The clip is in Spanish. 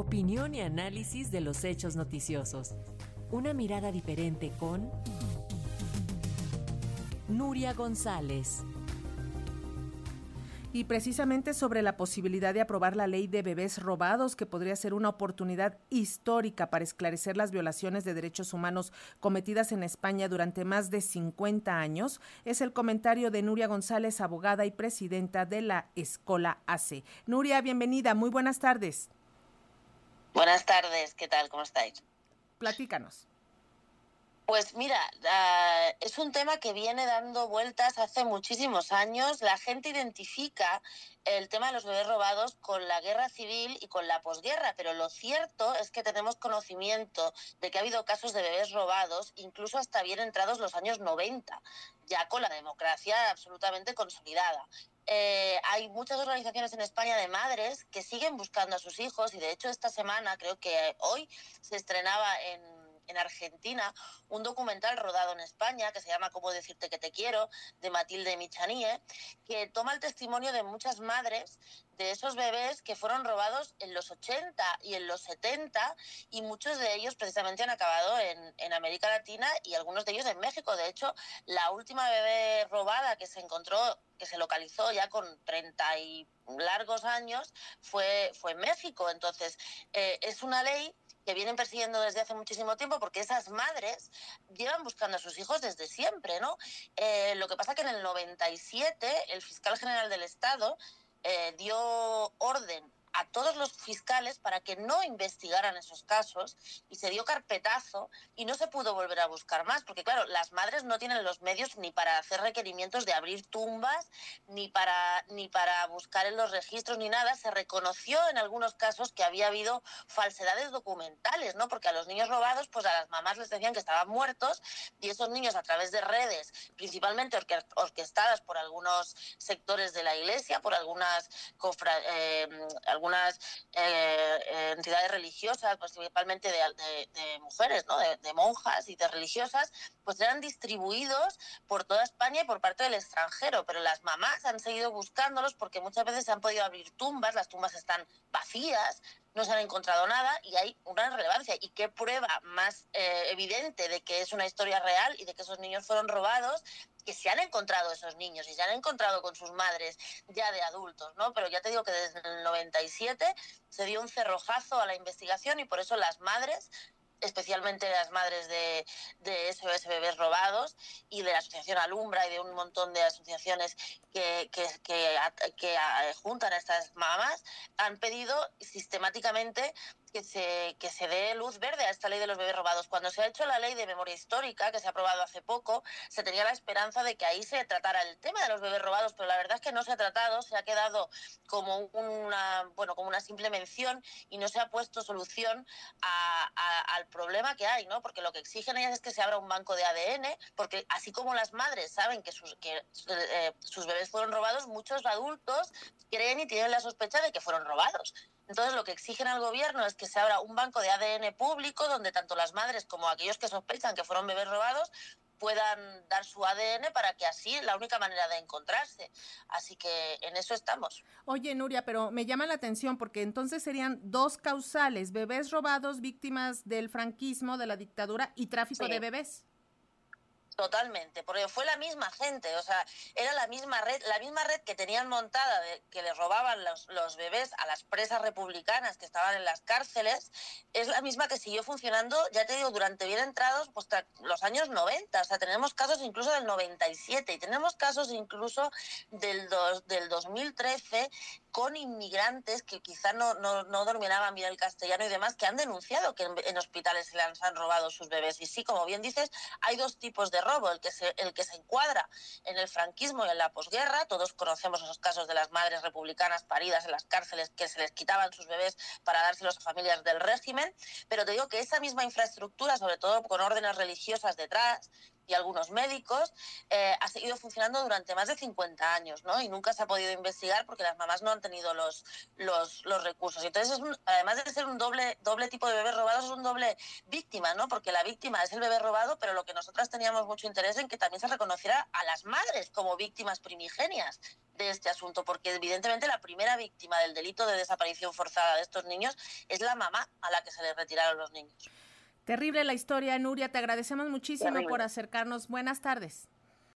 Opinión y análisis de los hechos noticiosos. Una mirada diferente con Nuria González. Y precisamente sobre la posibilidad de aprobar la ley de bebés robados, que podría ser una oportunidad histórica para esclarecer las violaciones de derechos humanos cometidas en España durante más de 50 años, es el comentario de Nuria González, abogada y presidenta de la Escola AC. Nuria, bienvenida, muy buenas tardes. Buenas tardes, ¿qué tal? ¿Cómo estáis? Platícanos. Pues mira, uh, es un tema que viene dando vueltas hace muchísimos años. La gente identifica el tema de los bebés robados con la guerra civil y con la posguerra, pero lo cierto es que tenemos conocimiento de que ha habido casos de bebés robados, incluso hasta bien entrados los años 90, ya con la democracia absolutamente consolidada. Eh, hay muchas organizaciones en España de madres que siguen buscando a sus hijos y de hecho esta semana, creo que hoy, se estrenaba en en Argentina un documental rodado en España que se llama Cómo decirte que te quiero, de Matilde Michanie, que toma el testimonio de muchas madres de esos bebés que fueron robados en los 80 y en los 70 y muchos de ellos precisamente han acabado en, en América Latina y algunos de ellos en México. De hecho, la última bebé robada que se encontró que se localizó ya con 30 y largos años fue, fue en México. Entonces, eh, es una ley que vienen persiguiendo desde hace muchísimo tiempo porque esas madres llevan buscando a sus hijos desde siempre, ¿no? Eh, lo que pasa que en el 97 el fiscal general del Estado eh, dio orden a todos los fiscales para que no investigaran esos casos y se dio carpetazo y no se pudo volver a buscar más, porque claro, las madres no tienen los medios ni para hacer requerimientos de abrir tumbas, ni para, ni para buscar en los registros, ni nada. Se reconoció en algunos casos que había habido falsedades documentales, ¿no? Porque a los niños robados, pues a las mamás les decían que estaban muertos y esos niños a través de redes, principalmente orquestadas por algunos sectores de la iglesia, por algunas eh, algunas eh, entidades religiosas, principalmente de, mujeres, ¿no? de, monjas y de religiosas, pues eran distribuidos por toda España y por parte del extranjero. Pero las mamás han seguido buscándolos porque muchas veces se han podido abrir tumbas, las tumbas están vacías, no se han encontrado nada y hay una relevancia. ¿Y qué prueba más eh, evidente de que es una historia real y de que esos niños fueron robados que se han encontrado esos niños y se han encontrado con sus madres ya de adultos, ¿no? Pero ya te digo que desde el 97 se dio un cerrojazo a la investigación y por eso las madres especialmente las madres de, de SOS Bebés Robados y de la Asociación Alumbra y de un montón de asociaciones que, que, que, que juntan a estas mamás, han pedido sistemáticamente que se, que se dé luz verde a esta ley de los bebés robados. Cuando se ha hecho la ley de memoria histórica, que se ha aprobado hace poco, se tenía la esperanza de que ahí se tratara el tema de los bebés robados, pero la verdad es que no se ha tratado, se ha quedado como una, bueno, como una simple mención y no se ha puesto solución al problema que hay, ¿no? Porque lo que exigen ellas es que se abra un banco de ADN, porque así como las madres saben que sus, que, eh, sus bebés fueron robados, muchos adultos creen y tienen la sospecha de que fueron robados. Entonces, lo que exigen al gobierno es que se abra un banco de ADN público donde tanto las madres como aquellos que sospechan que fueron bebés robados puedan dar su ADN para que así es la única manera de encontrarse. Así que en eso estamos. Oye, Nuria, pero me llama la atención porque entonces serían dos causales, bebés robados, víctimas del franquismo, de la dictadura y tráfico sí. de bebés. Totalmente, porque fue la misma gente, o sea, era la misma red, la misma red que tenían montada que le robaban los, los, bebés a las presas republicanas que estaban en las cárceles, es la misma que siguió funcionando, ya te digo, durante bien entrados pues, los años 90, o sea, tenemos casos incluso del 97 y tenemos casos incluso del, dos, del 2013 con inmigrantes que quizá no, no, no dominaban bien el castellano y demás, que han denunciado que en, hospitales se les han robado sus bebés. Y sí, como bien dices, hay dos tipos de robo, el que se, el que se encuadra en el franquismo y en la posguerra. Todos conocemos esos casos de las madres republicanas paridas en las cárceles que se les quitaban sus bebés para dárselos a familias del régimen. Pero te digo que esa misma infraestructura, sobre todo con órdenes religiosas detrás, y algunos médicos, eh, ha seguido funcionando durante más de 50 años, ¿no? Y nunca se ha podido investigar porque las mamás no han tenido los, los, los recursos. Entonces, es además de ser un doble, doble tipo de bebés robados, es un doble víctima, ¿no? Porque la víctima es el bebé robado, pero lo que nosotras teníamos mucho interés en que también se reconociera a las madres como víctimas primigenias de este asunto, porque evidentemente la primera víctima del delito de desaparición forzada de estos niños es la mamá a la que se les retiraron los niños. Terrible la historia, Nuria. Te agradecemos muchísimo por acercarnos. Buenas tardes.